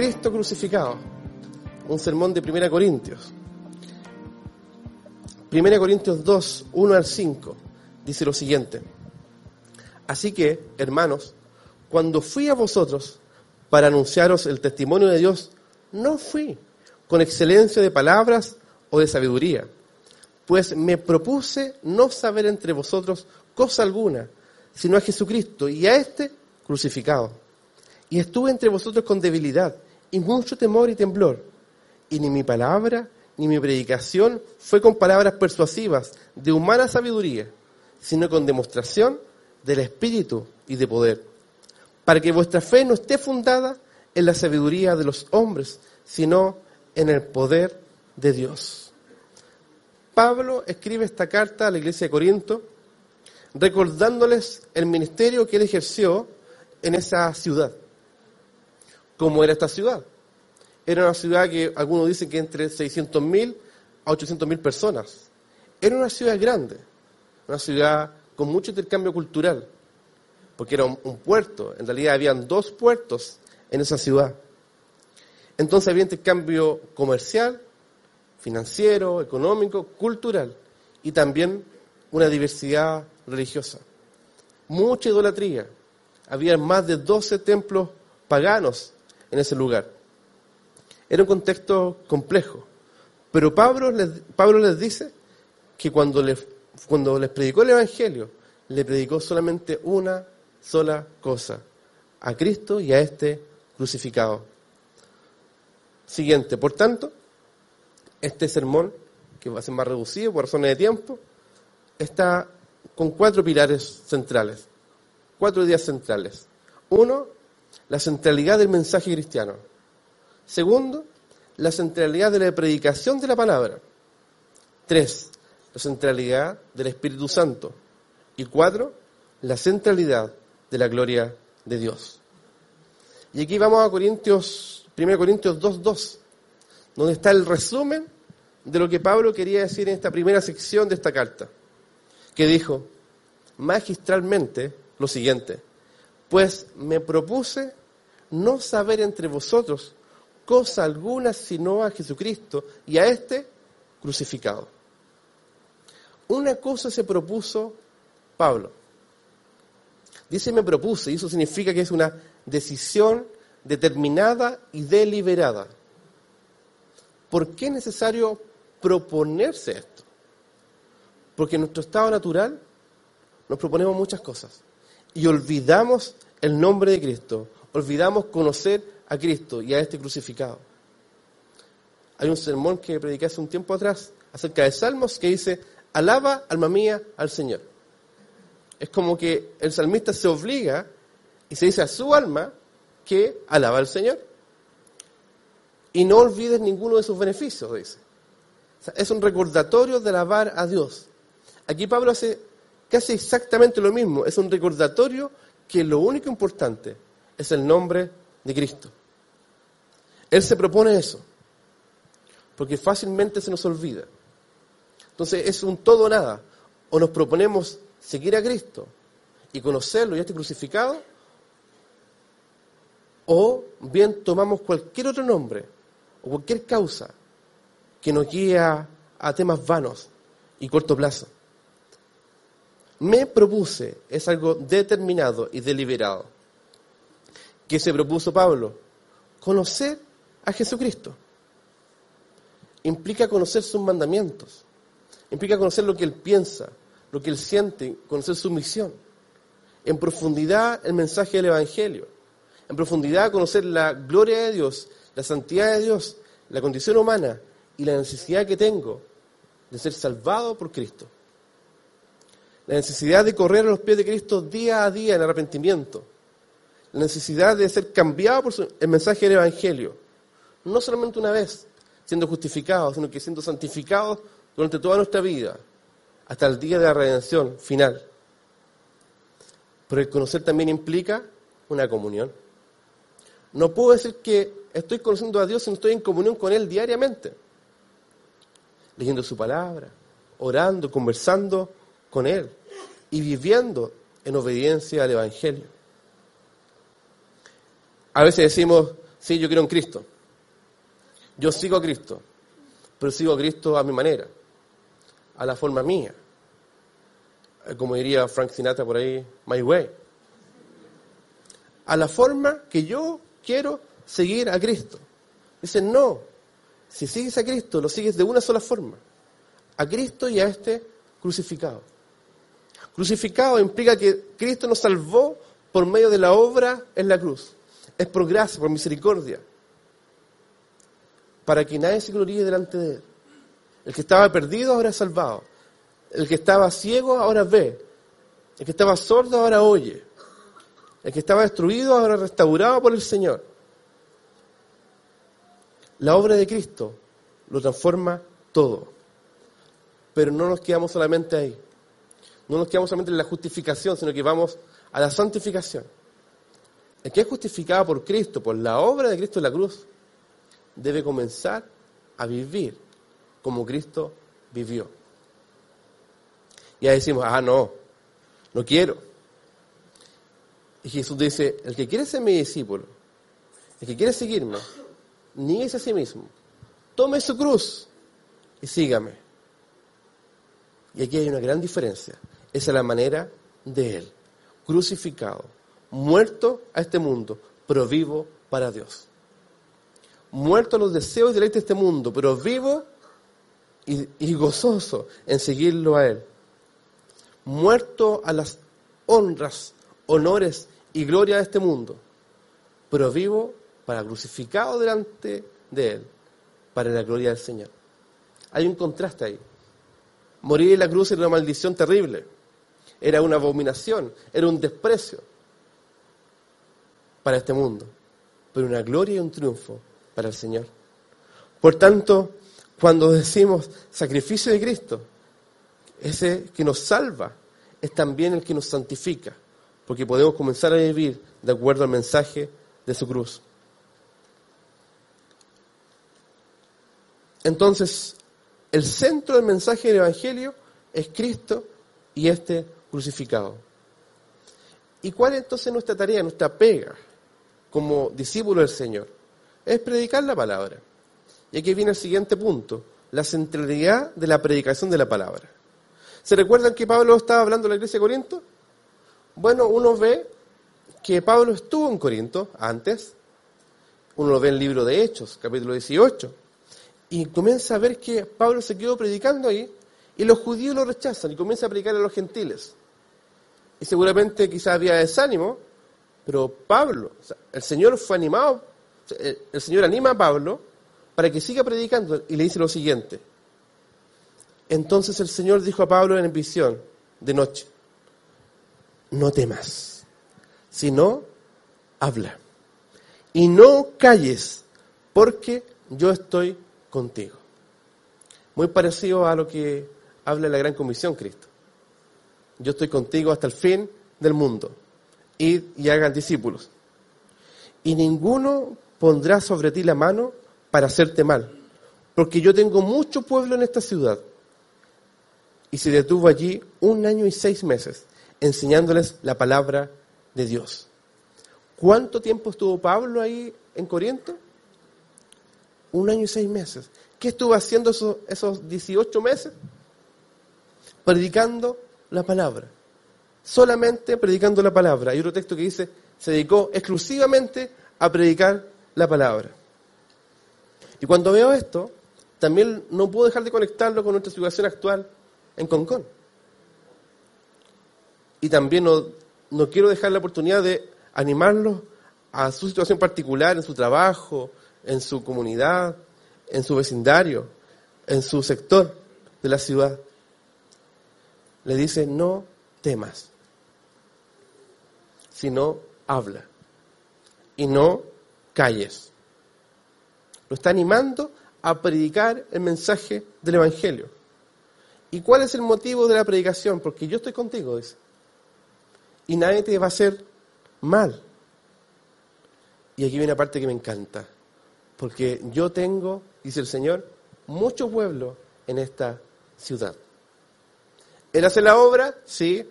Cristo crucificado. Un sermón de Primera Corintios. Primera Corintios 2, 1 al 5, dice lo siguiente. Así que, hermanos, cuando fui a vosotros para anunciaros el testimonio de Dios, no fui con excelencia de palabras o de sabiduría, pues me propuse no saber entre vosotros cosa alguna, sino a Jesucristo y a éste crucificado. Y estuve entre vosotros con debilidad y mucho temor y temblor, y ni mi palabra ni mi predicación fue con palabras persuasivas de humana sabiduría, sino con demostración del Espíritu y de poder, para que vuestra fe no esté fundada en la sabiduría de los hombres, sino en el poder de Dios. Pablo escribe esta carta a la iglesia de Corinto, recordándoles el ministerio que él ejerció en esa ciudad. ¿Cómo era esta ciudad? Era una ciudad que algunos dicen que entre 600.000 a 800.000 personas. Era una ciudad grande, una ciudad con mucho intercambio cultural, porque era un, puerto. En realidad habían dos puertos en esa ciudad. Entonces había intercambio comercial, financiero, económico, cultural y también una diversidad religiosa. Mucha idolatría. Había más de 12 templos paganos en ese lugar. Era un contexto complejo. Pero Pablo les, Pablo les dice que cuando les, cuando les predicó el Evangelio, le predicó solamente una sola cosa, a Cristo y a este crucificado. Siguiente, por tanto, este sermón, que va a ser más reducido por razones de tiempo, está con cuatro pilares centrales, cuatro ideas centrales. Uno, la centralidad del mensaje cristiano. Segundo, la centralidad de la predicación de la palabra. Tres, la centralidad del Espíritu Santo. Y cuatro, la centralidad de la gloria de Dios. Y aquí vamos a Corintios, 1 Corintios 2.2, donde está el resumen de lo que Pablo quería decir en esta primera sección de esta carta, que dijo magistralmente lo siguiente, pues me propuse no saber entre vosotros cosa alguna sino a Jesucristo y a este crucificado. Una cosa se propuso Pablo. Dice me propuse, y eso significa que es una decisión determinada y deliberada. ¿Por qué es necesario proponerse esto? Porque en nuestro estado natural nos proponemos muchas cosas y olvidamos el nombre de Cristo, olvidamos conocer a Cristo y a este crucificado. Hay un sermón que prediqué hace un tiempo atrás acerca de Salmos que dice, alaba, alma mía, al Señor. Es como que el salmista se obliga y se dice a su alma que alaba al Señor. Y no olvides ninguno de sus beneficios, dice. es un recordatorio de alabar a Dios. Aquí Pablo hace casi exactamente lo mismo. Es un recordatorio que lo único importante es el nombre de Cristo. Él se propone eso, porque fácilmente se nos olvida. Entonces es un todo o nada. O nos proponemos seguir a Cristo y conocerlo y este crucificado, o bien tomamos cualquier otro nombre o cualquier causa que nos guíe a, a temas vanos y corto plazo. Me propuse, es algo determinado y deliberado. ¿Qué se propuso Pablo? Conocer a Jesucristo. Implica conocer sus mandamientos, implica conocer lo que Él piensa, lo que Él siente, conocer su misión. En profundidad el mensaje del Evangelio, en profundidad conocer la gloria de Dios, la santidad de Dios, la condición humana y la necesidad que tengo de ser salvado por Cristo. La necesidad de correr a los pies de Cristo día a día en arrepentimiento. La necesidad de ser cambiado por el mensaje del Evangelio. No solamente una vez, siendo justificados, sino que siendo santificados durante toda nuestra vida, hasta el día de la redención final. Pero el conocer también implica una comunión. No puedo decir que estoy conociendo a Dios si no estoy en comunión con Él diariamente. Leyendo su palabra, orando, conversando con Él y viviendo en obediencia al Evangelio. A veces decimos, sí, yo quiero en Cristo. Yo sigo a Cristo, pero sigo a Cristo a mi manera, a la forma mía. Eh, como diría Frank Sinatra por ahí, my way. A la forma que yo quiero seguir a Cristo. Dicen, no, si sigues a Cristo, lo sigues de una sola forma, a Cristo y a este crucificado. Crucificado implica que Cristo nos salvó por medio de la obra en la cruz. Es por gracia, por misericordia. Para que nadie se gloríe delante de Él. El que estaba perdido ahora es salvado. El que estaba ciego ahora ve. El que estaba sordo ahora oye. El que estaba destruido ahora restaurado por el Señor. La obra de Cristo lo transforma todo. Pero no nos quedamos solamente ahí. No nos quedamos solamente en la justificación, sino que vamos a la santificación. El que es justificado por Cristo, por la obra de Cristo en la cruz, debe comenzar a vivir como Cristo vivió. Y ahí decimos, ah, no, no quiero. Y Jesús dice, el que quiere ser mi discípulo, el que quiere seguirme, nieguese a sí mismo, tome su cruz y sígame. Y aquí hay una gran diferencia. Esa es la manera de Él, crucificado, muerto a este mundo, pero vivo para Dios. Muerto a los deseos y deleites de este mundo, pero vivo y, y gozoso en seguirlo a Él muerto a las honras, honores y gloria de este mundo, pero vivo para crucificado delante de Él, para la gloria del Señor. Hay un contraste ahí. Morir en la cruz era una maldición terrible, era una abominación, era un desprecio para este mundo, pero una gloria y un triunfo para el Señor. Por tanto, cuando decimos sacrificio de Cristo, ese que nos salva es también el que nos santifica, porque podemos comenzar a vivir de acuerdo al mensaje de su cruz. Entonces, el centro del mensaje del Evangelio es Cristo y este crucificado. ¿Y cuál es entonces nuestra tarea, nuestra pega como discípulo del Señor? Es predicar la palabra. Y aquí viene el siguiente punto, la centralidad de la predicación de la palabra. ¿Se recuerdan que Pablo estaba hablando en la iglesia de Corinto? Bueno, uno ve que Pablo estuvo en Corinto antes, uno lo ve en el libro de Hechos, capítulo 18, y comienza a ver que Pablo se quedó predicando ahí y los judíos lo rechazan y comienza a predicar a los gentiles. Y seguramente quizás había desánimo, pero Pablo, el Señor fue animado, el Señor anima a Pablo para que siga predicando y le dice lo siguiente, entonces el Señor dijo a Pablo en visión de noche, no temas, sino habla. Y no calles, porque yo estoy contigo. Muy parecido a lo que habla la Gran Comisión Cristo. Yo estoy contigo hasta el fin del mundo. Y hagan discípulos. Y ninguno pondrá sobre ti la mano para hacerte mal, porque yo tengo mucho pueblo en esta ciudad y se detuvo allí un año y seis meses enseñándoles la palabra de Dios. ¿Cuánto tiempo estuvo Pablo ahí en Corinto? Un año y seis meses. ¿Qué estuvo haciendo esos, esos 18 meses? Predicando la palabra. Solamente predicando la palabra. Hay otro texto que dice, se dedicó exclusivamente a predicar la palabra. Y cuando veo esto, también no puedo dejar de conectarlo con nuestra situación actual en Concón. Y también no, quiero dejar la oportunidad de animarlos a su situación particular, en su trabajo, en su comunidad, en su vecindario, en su sector de la ciudad. Le dice, no temas, sino habla y no calles. Lo está animando a predicar el mensaje del Evangelio. ¿Y cuál es el motivo de la predicación? Porque yo estoy contigo, dice. Y nadie te va a hacer mal. Y aquí viene una parte que me encanta. Porque yo tengo, dice el Señor, mucho pueblo en esta ciudad. Él hace la obra, sí.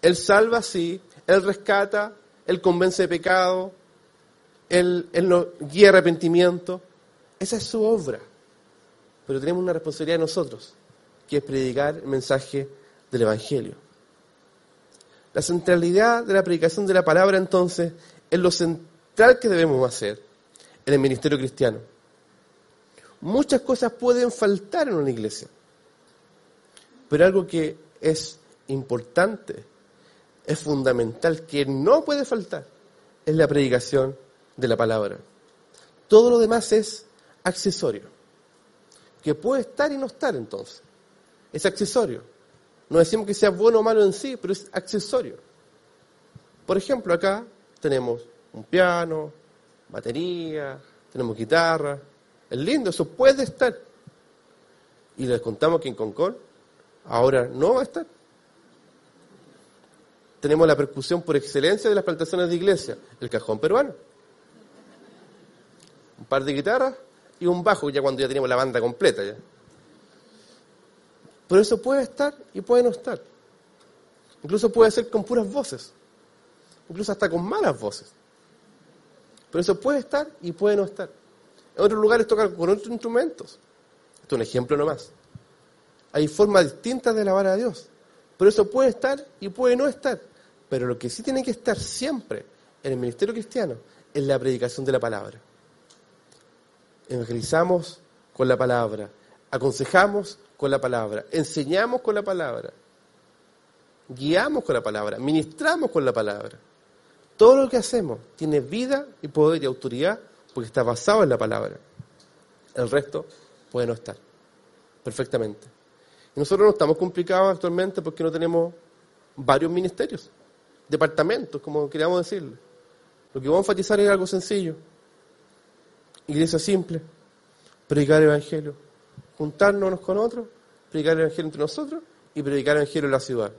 Él salva, sí. Él rescata, Él convence de pecado, Él, él guía arrepentimiento. Esa es su obra. Pero tenemos una responsabilidad nosotros, que es predicar el mensaje del Evangelio. La centralidad de la predicación de la palabra, entonces, es lo central que debemos hacer en el ministerio cristiano. Muchas cosas pueden faltar en una iglesia, pero algo que es importante, es fundamental, que no puede faltar, es la predicación de la palabra. Todo lo demás es accesorio, que puede estar y no estar entonces. Es accesorio. No decimos que sea bueno o malo en sí, pero es accesorio. Por ejemplo, acá tenemos un piano, batería, tenemos guitarra. Es lindo, eso puede estar. Y les contamos que en Concord ahora no va a estar. Tenemos la percusión por excelencia de las plantaciones de iglesia, el cajón peruano. Un par de guitarras y un bajo, ya cuando ya tenemos la banda completa. Ya. Pero eso puede estar y puede no estar. Incluso puede ser con puras voces. Incluso hasta con malas voces. Pero eso puede estar y puede no estar. En otros lugares tocan con otros instrumentos. Esto es un ejemplo nomás. Hay formas distintas de alabar a Dios. Pero eso puede estar y puede no estar. Pero lo que sí tiene que estar siempre en el ministerio cristiano es la predicación de la palabra. Evangelizamos con la palabra, aconsejamos con la palabra, enseñamos con la palabra, guiamos con la palabra, ministramos con la palabra. Todo lo que hacemos tiene vida y poder y autoridad porque está basado en la palabra. El resto puede no estar. Perfectamente. Y nosotros no estamos complicados actualmente porque no tenemos varios ministerios, departamentos, como queríamos decirlo. Lo que vamos a enfatizar es algo sencillo. Iglesia simple, predicar el Evangelio, juntarnos unos con otros, predicar el Evangelio entre nosotros y predicar el Evangelio en la ciudad.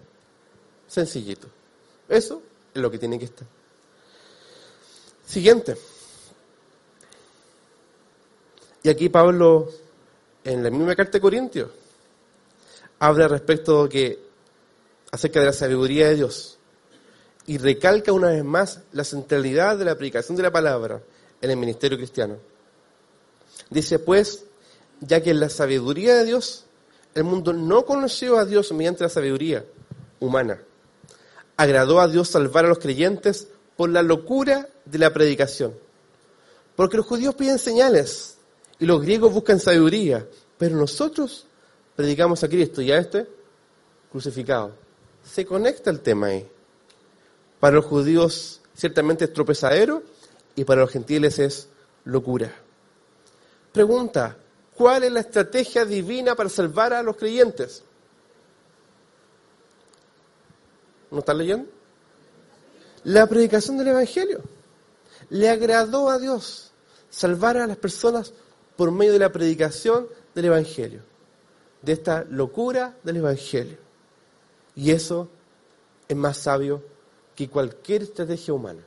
Sencillito. Eso es lo que tiene que estar. Siguiente. Y aquí Pablo, en la misma carta de Corintios, habla respecto de que, acerca de la sabiduría de Dios y recalca una vez más la centralidad de la aplicación de la palabra en el ministerio cristiano. Dice pues, ya que en la sabiduría de Dios, el mundo no conoció a Dios mediante la sabiduría humana. Agradó a Dios salvar a los creyentes por la locura de la predicación. Porque los judíos piden señales y los griegos buscan sabiduría, pero nosotros predicamos a Cristo y a este crucificado. Se conecta el tema ahí. Para los judíos ciertamente es tropezadero y para los gentiles es locura. Pregunta, ¿cuál es la estrategia divina para salvar a los creyentes? ¿No están leyendo? la predicación del Evangelio. Le agradó a Dios salvar a las personas por medio de la predicación del Evangelio, de esta locura del Evangelio. Y eso es más sabio que cualquier estrategia humana.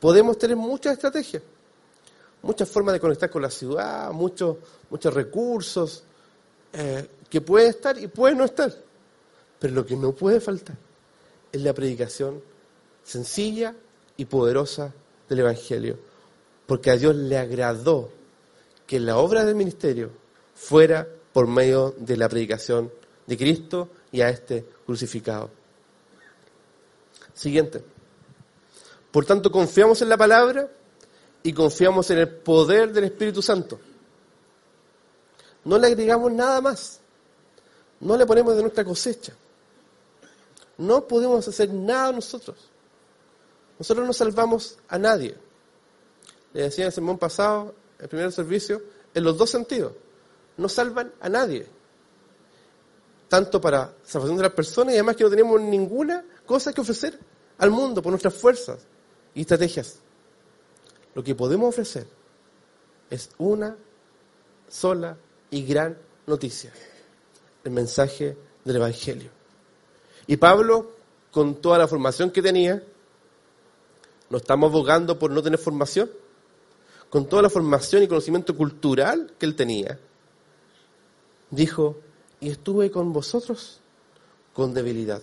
Podemos tener muchas estrategias, muchas formas de conectar con la ciudad, muchos, muchos recursos, eh, que pueden estar y pueden no estar. Pero lo que no puede faltar es la predicación sencilla y poderosa del Evangelio, porque a Dios le agradó que la obra del ministerio fuera por medio de la predicación de Cristo y a este crucificado. Siguiente. Por tanto, confiamos en la palabra y confiamos en el poder del Espíritu Santo. No le agregamos nada más. No le ponemos de nuestra cosecha. No podemos hacer nada nosotros. Nosotros no salvamos a nadie. le decía en el sermón pasado, el primer servicio, en los dos sentidos. No salvan a nadie. Tanto para salvación de las personas y además que no tenemos ninguna cosa que ofrecer al mundo por nuestras fuerzas y estrategias. Lo que podemos ofrecer es una sola y gran noticia, el mensaje del Evangelio. Y Pablo, con toda la formación que tenía, no estamos abogando por no tener formación, con toda la formación y conocimiento cultural que él tenía, dijo, y estuve con vosotros con debilidad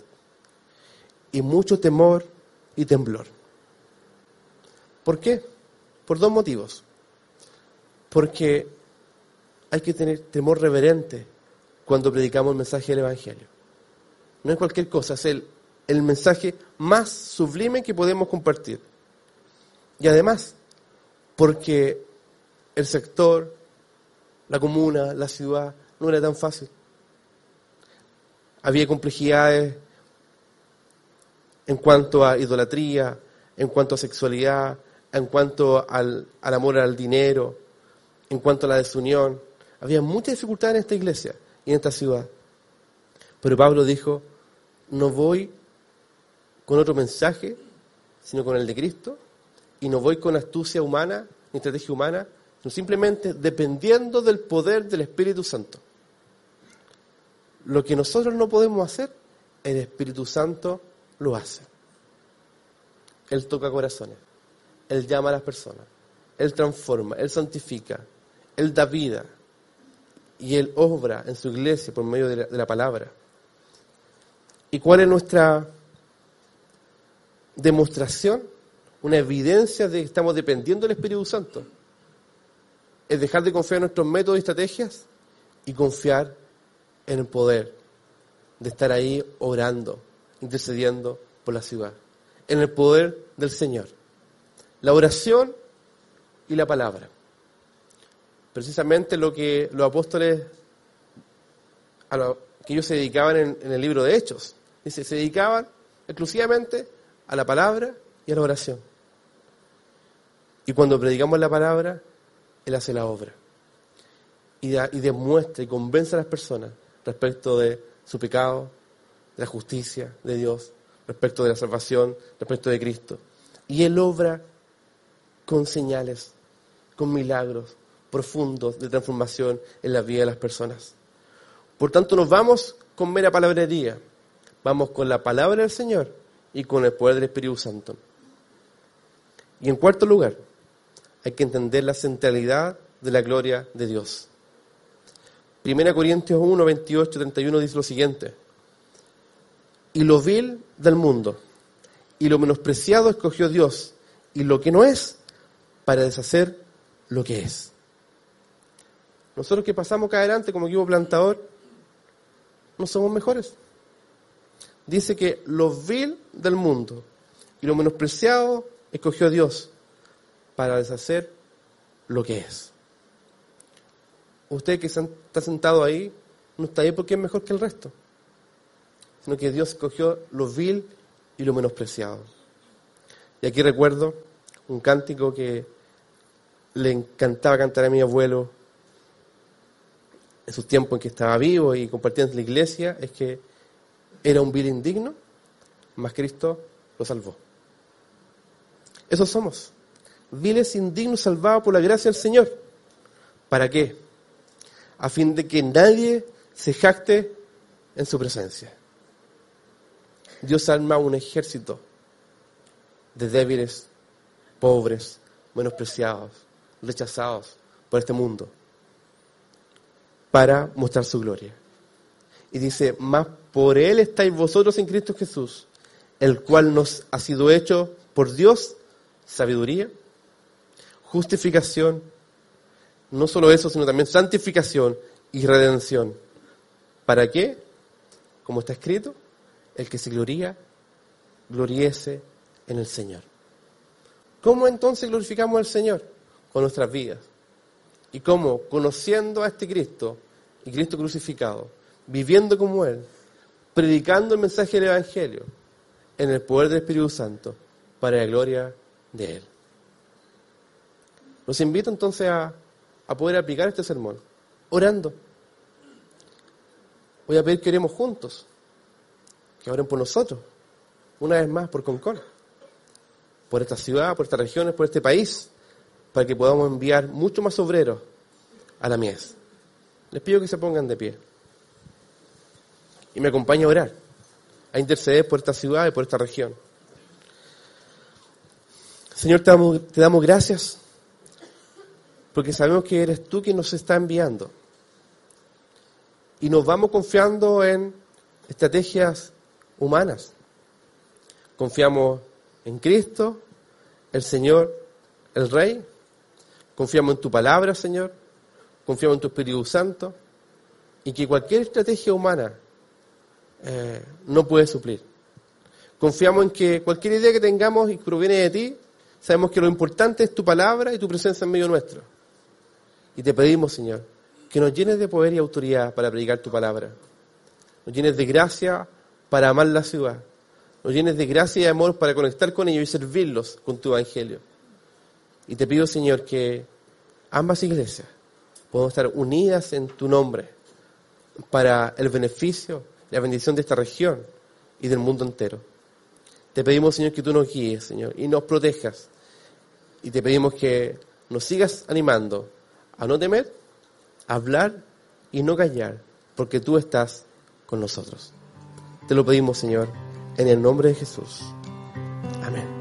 y mucho temor y temblor. ¿Por qué? Por dos motivos. Porque hay que tener temor reverente cuando predicamos el mensaje del Evangelio. No es cualquier cosa, es el, el mensaje más sublime que podemos compartir. Y además, porque el sector, la comuna, la ciudad, no era tan fácil. Había complejidades en cuanto a idolatría, en cuanto a sexualidad, en cuanto al, amor al dinero, en cuanto a la desunión. Había mucha dificultad en esta iglesia y en esta ciudad. Pero Pablo dijo, no voy con otro mensaje, sino con el de Cristo, y no voy con astucia humana ni estrategia humana, sino simplemente dependiendo del poder del Espíritu Santo. Lo que nosotros no podemos hacer, el Espíritu Santo lo hace. Él toca corazones, Él llama a las personas, Él transforma, Él santifica, Él da vida y Él obra en su iglesia por medio de la, palabra. ¿Y cuál es nuestra demostración? Una evidencia de que estamos dependiendo del Espíritu Santo. Es dejar de confiar en nuestros métodos y estrategias y confiar en el poder de estar ahí orando, intercediendo por la ciudad. En el poder del Señor. La oración y la palabra. Precisamente lo que los apóstoles, a lo que ellos se dedicaban en, en el libro de Hechos. Dice, se dedicaban exclusivamente a la palabra y a la oración. Y cuando predicamos la palabra, Él hace la obra. Y, y demuestra y convence a las personas respecto de su pecado, la justicia de Dios, respecto de la salvación, respecto de Cristo. Y Él obra con señales, con milagros profundos de transformación en la vida de las personas. Por tanto, nos vamos con mera palabrería, vamos con la palabra del Señor y con el poder del Espíritu Santo. Y en cuarto lugar, hay que entender la centralidad de la gloria de Dios. Primera Corintios 1, 28, 31 dice lo siguiente. Y lo vil del mundo y lo menospreciado escogió Dios y lo que no es para deshacer lo que es. Nosotros que pasamos acá adelante como equipo plantador, no somos mejores. Dice que lo vil del mundo y lo menospreciado escogió Dios para deshacer lo que es. Usted que está sentado ahí, no está ahí porque es mejor que el resto, sino que Dios escogió lo vil y lo menospreciado. Y aquí recuerdo un cántico que le encantaba cantar a mi abuelo en sus tiempos en que estaba vivo y compartía en la iglesia, es que era un vil indigno, mas Cristo lo salvó. Eso somos viles indignos salvados por la gracia del Señor. ¿Para qué? A fin de que nadie se jacte en su presencia. Dios arma un ejército de débiles, pobres, menospreciados, rechazados por este mundo, para mostrar su gloria. Y dice, más por Él estáis vosotros en Cristo Jesús, el cual nos ha sido hecho por Dios sabiduría, justificación, no solo eso, sino también santificación y redención. ¿Para qué? Como está escrito, el que se gloría, gloriese en el Señor. ¿Cómo entonces glorificamos al Señor? Con nuestras vidas. ¿Y cómo? Conociendo a este Cristo y Cristo crucificado, viviendo como Él, predicando el mensaje del Evangelio en el poder del Espíritu Santo para la gloria de Él. Los invito entonces a, a poder aplicar este sermón, orando. Voy a pedir que oremos juntos, que oren por nosotros, una vez más por Concón, por esta ciudad, por estas regiones, por este país, para que podamos enviar mucho más obreros a la mies. Les pido que se pongan de pie y me acompañen a orar, a interceder por esta ciudad y por esta región. Señor, te damos gracias porque sabemos que eres tú quien nos está enviando. Y nos vamos confiando en estrategias humanas. Confiamos en Cristo, el Señor, el Rey. Confiamos en tu palabra, Señor. Confiamos en tu Espíritu Santo. Y que cualquier estrategia humana eh, no puede suplir. Confiamos en que cualquier idea que tengamos y que proviene de ti, sabemos que lo importante es tu palabra y tu presencia en medio nuestro. Y te pedimos, Señor, que nos llenes de poder y autoridad para predicar tu palabra. Nos llenes de gracia para amar la ciudad. Nos llenes de gracia y amor para conectar con ellos y servirlos con tu evangelio. Y te pido, Señor, que ambas iglesias puedan estar unidas en tu nombre para el beneficio, la bendición de esta región y del mundo entero. Te pedimos, Señor, que tú nos guíes, Señor, y nos protejas. Y te pedimos que nos sigas animando a no temer, a hablar y no callar, porque tú estás con nosotros. Te lo pedimos, Señor, en el nombre de Jesús. Amén.